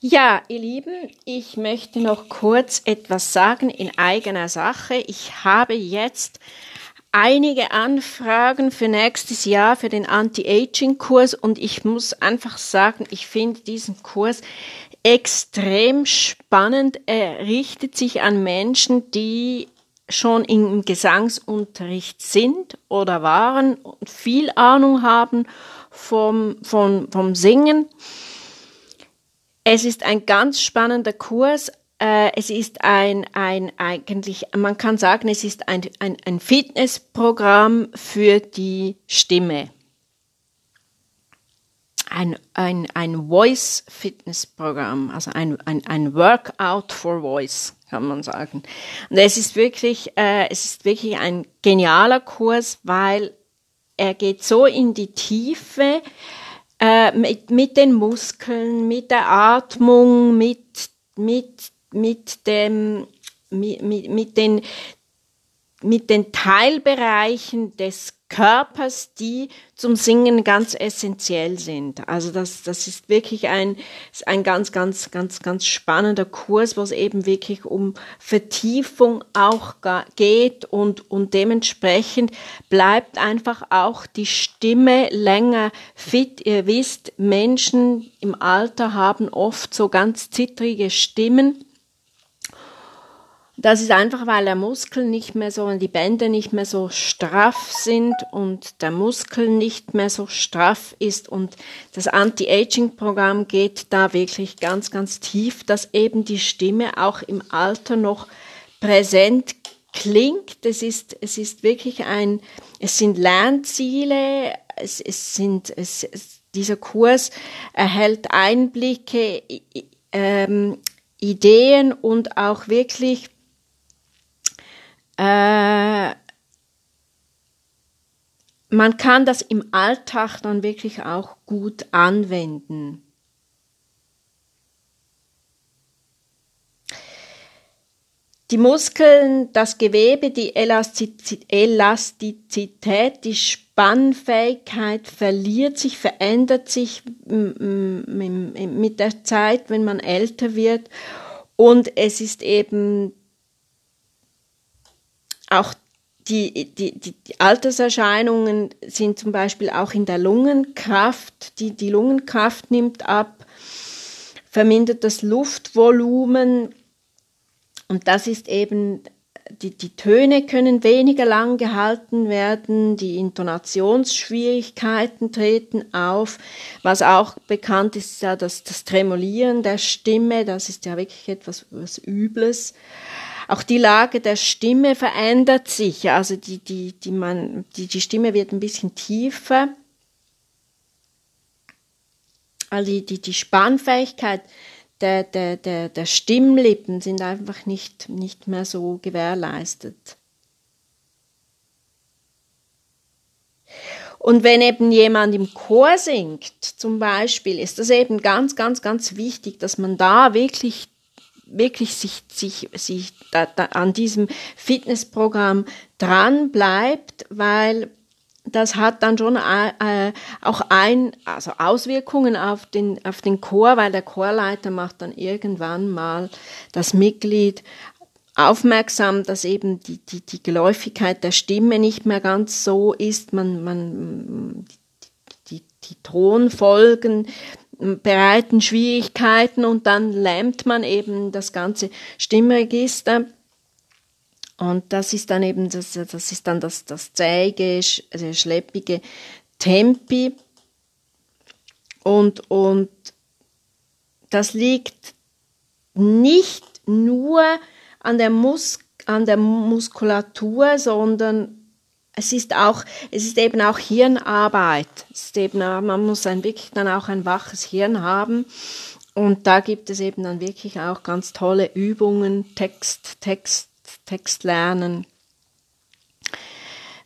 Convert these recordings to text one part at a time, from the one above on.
Ja, ihr Lieben, ich möchte noch kurz etwas sagen in eigener Sache. Ich habe jetzt einige Anfragen für nächstes Jahr für den Anti-Aging-Kurs und ich muss einfach sagen, ich finde diesen Kurs extrem spannend. Er richtet sich an Menschen, die schon im Gesangsunterricht sind oder waren und viel Ahnung haben vom, vom, vom Singen es ist ein ganz spannender Kurs. Äh, es ist ein, ein, eigentlich, man kann sagen, es ist ein, ein, ein Fitnessprogramm für die Stimme. Ein, ein, ein Voice-Fitness-Programm, also ein, ein, ein Workout for Voice, kann man sagen. Und es ist wirklich, äh, es ist wirklich ein genialer Kurs, weil er geht so in die Tiefe, äh, mit, mit den Muskeln, mit der Atmung, mit, mit, mit dem, mit, mit, mit den, mit den Teilbereichen des Körpers, die zum Singen ganz essentiell sind. Also das, das ist wirklich ein, ein ganz, ganz, ganz, ganz spannender Kurs, wo es eben wirklich um Vertiefung auch geht und, und dementsprechend bleibt einfach auch die Stimme länger fit. Ihr wisst, Menschen im Alter haben oft so ganz zittrige Stimmen das ist einfach, weil der Muskel nicht mehr so, die Bänder nicht mehr so straff sind und der Muskel nicht mehr so straff ist und das Anti-Aging-Programm geht da wirklich ganz, ganz tief, dass eben die Stimme auch im Alter noch präsent klingt. Es ist, es ist wirklich ein, es sind Lernziele, es, es sind, es, es, dieser Kurs erhält Einblicke, ähm, Ideen und auch wirklich äh, man kann das im Alltag dann wirklich auch gut anwenden. Die Muskeln, das Gewebe, die Elastizität, die Spannfähigkeit verliert sich, verändert sich mit der Zeit, wenn man älter wird. Und es ist eben auch die, die, die, Alterserscheinungen sind zum Beispiel auch in der Lungenkraft. Die, die Lungenkraft nimmt ab, vermindert das Luftvolumen und das ist eben, die, die Töne können weniger lang gehalten werden, die Intonationsschwierigkeiten treten auf. Was auch bekannt ist, ist ja das, das Tremolieren der Stimme, das ist ja wirklich etwas was Übles. Auch die Lage der Stimme verändert sich. Also die, die, die, man, die, die Stimme wird ein bisschen tiefer. Also die, die, die Spannfähigkeit der, der, der, der Stimmlippen sind einfach nicht, nicht mehr so gewährleistet. Und wenn eben jemand im Chor singt, zum Beispiel, ist das eben ganz, ganz, ganz wichtig, dass man da wirklich wirklich sich, sich, sich da, da an diesem Fitnessprogramm dran bleibt, weil das hat dann schon äh, auch ein, also Auswirkungen auf den, auf den Chor, weil der Chorleiter macht dann irgendwann mal das Mitglied aufmerksam, dass eben die, die, die Geläufigkeit der Stimme nicht mehr ganz so ist. Man, man, die, die, die Tonfolgen bereiten Schwierigkeiten und dann lähmt man eben das ganze Stimmregister. Und das ist dann eben das, das ist dann das, das zähige, also schleppige Tempi. Und, und das liegt nicht nur an der, Mus an der Muskulatur, sondern es ist auch, es ist eben auch Hirnarbeit. Es ist eben, man muss ein wirklich dann auch ein waches Hirn haben. Und da gibt es eben dann wirklich auch ganz tolle Übungen, Text, Text, Text lernen.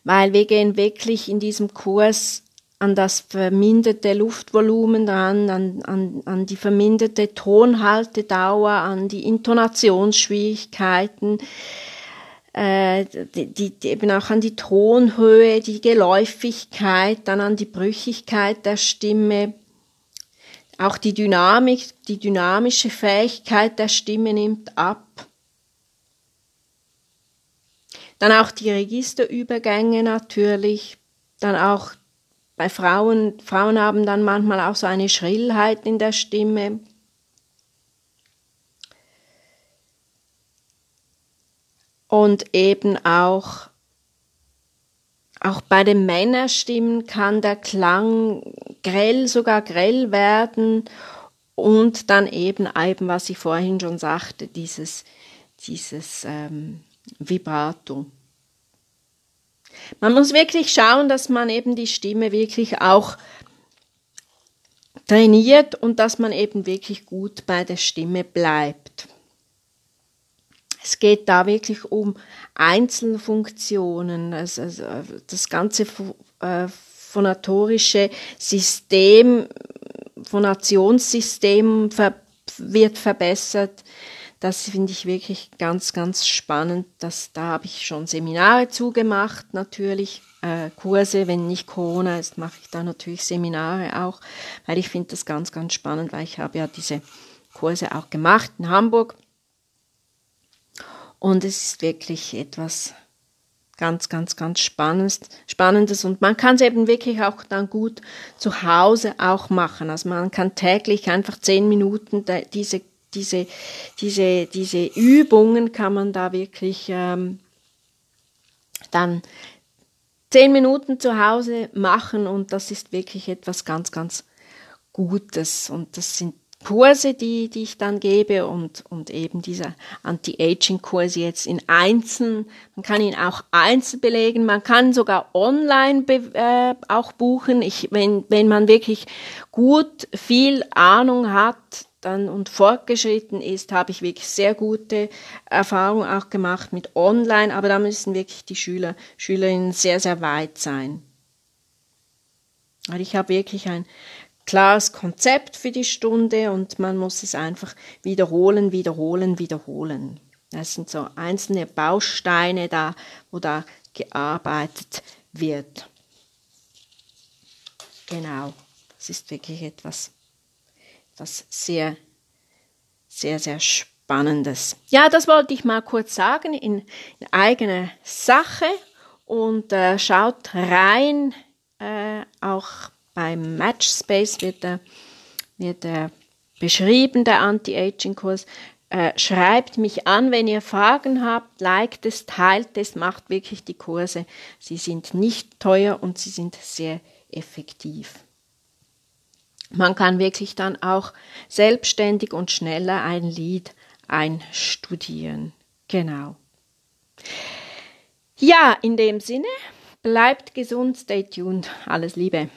Weil wir gehen wirklich in diesem Kurs an das verminderte Luftvolumen dran, an, an, an die verminderte Tonhaltedauer, an die Intonationsschwierigkeiten, äh, die, die, eben auch an die Tonhöhe, die Geläufigkeit, dann an die Brüchigkeit der Stimme, auch die Dynamik, die dynamische Fähigkeit der Stimme nimmt ab. Dann auch die Registerübergänge natürlich. Dann auch bei Frauen, Frauen haben dann manchmal auch so eine Schrillheit in der Stimme. Und eben auch, auch bei den Männerstimmen kann der Klang grell, sogar grell werden und dann eben, eben was ich vorhin schon sagte, dieses, dieses ähm, Vibrato. Man muss wirklich schauen, dass man eben die Stimme wirklich auch trainiert und dass man eben wirklich gut bei der Stimme bleibt. Es geht da wirklich um Einzelfunktionen, also, also das ganze äh, phonatorische System, Phonationssystem wird verbessert. Das finde ich wirklich ganz, ganz spannend. Das, da habe ich schon Seminare zugemacht, natürlich. Äh, Kurse, wenn nicht Corona ist, mache ich da natürlich Seminare auch, weil ich finde das ganz, ganz spannend, weil ich habe ja diese Kurse auch gemacht in Hamburg und es ist wirklich etwas ganz, ganz, ganz Spannendes, Spannendes. Und man kann es eben wirklich auch dann gut zu Hause auch machen. Also man kann täglich einfach zehn Minuten diese, diese, diese, diese Übungen kann man da wirklich ähm, dann zehn Minuten zu Hause machen und das ist wirklich etwas ganz, ganz Gutes. Und das sind Kurse, die, die ich dann gebe und, und eben diese Anti-Aging-Kurse jetzt in einzeln. Man kann ihn auch einzeln belegen. Man kann sogar online äh, auch buchen. Ich, wenn, wenn man wirklich gut viel Ahnung hat, dann und fortgeschritten ist, habe ich wirklich sehr gute Erfahrungen auch gemacht mit online, aber da müssen wirklich die Schüler, Schülerinnen sehr, sehr weit sein. Weil ich habe wirklich ein klares Konzept für die Stunde und man muss es einfach wiederholen, wiederholen, wiederholen. Das sind so einzelne Bausteine da, wo da gearbeitet wird. Genau, das ist wirklich etwas, etwas sehr, sehr, sehr Spannendes. Ja, das wollte ich mal kurz sagen in, in eigener Sache und äh, schaut rein, äh, auch beim Matchspace wird der, wird der beschrieben, der Anti-Aging-Kurs. Äh, schreibt mich an, wenn ihr Fragen habt, liked es, teilt es, macht wirklich die Kurse. Sie sind nicht teuer und sie sind sehr effektiv. Man kann wirklich dann auch selbstständig und schneller ein Lied einstudieren. Genau. Ja, in dem Sinne, bleibt gesund, stay tuned. Alles Liebe.